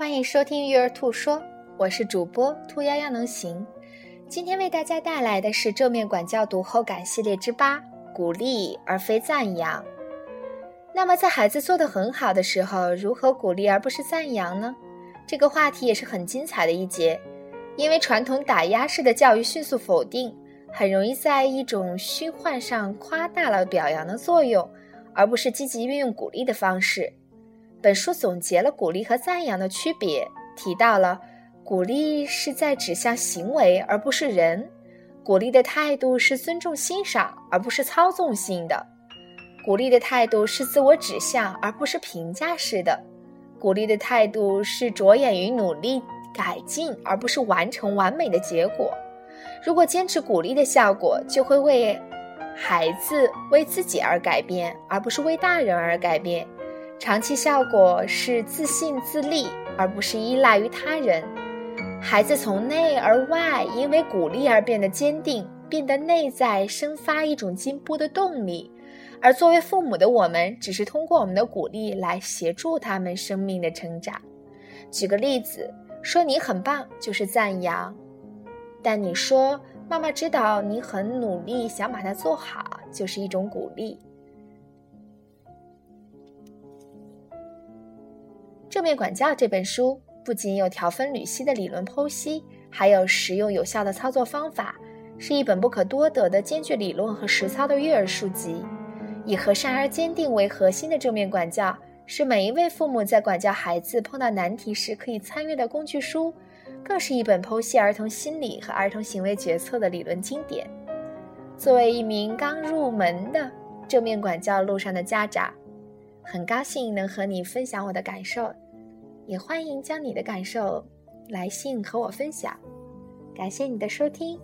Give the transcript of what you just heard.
欢迎收听育儿兔说，我是主播兔丫丫能行。今天为大家带来的是正面管教读后感系列之八：鼓励而非赞扬。那么，在孩子做得很好的时候，如何鼓励而不是赞扬呢？这个话题也是很精彩的一节，因为传统打压式的教育迅速否定，很容易在一种虚幻上夸大了表扬的作用，而不是积极运用鼓励的方式。本书总结了鼓励和赞扬的区别，提到了鼓励是在指向行为而不是人，鼓励的态度是尊重欣赏而不是操纵性的，鼓励的态度是自我指向而不是评价式的。鼓励的态度是着眼于努力改进，而不是完成完美的结果。如果坚持鼓励的效果，就会为孩子为自己而改变，而不是为大人而改变。长期效果是自信自立，而不是依赖于他人。孩子从内而外，因为鼓励而变得坚定，变得内在生发一种进步的动力。而作为父母的我们，只是通过我们的鼓励来协助他们生命的成长。举个例子，说你很棒就是赞扬，但你说妈妈知道你很努力，想把它做好，就是一种鼓励。正面管教这本书不仅有条分缕析的理论剖析，还有实用有效的操作方法，是一本不可多得的兼具理论和实操的育儿书籍。以和善而坚定为核心的正面管教，是每一位父母在管教孩子碰到难题时可以参阅的工具书，更是一本剖析儿童心理和儿童行为决策的理论经典。作为一名刚入门的正面管教路上的家长，很高兴能和你分享我的感受，也欢迎将你的感受来信和我分享。感谢你的收听。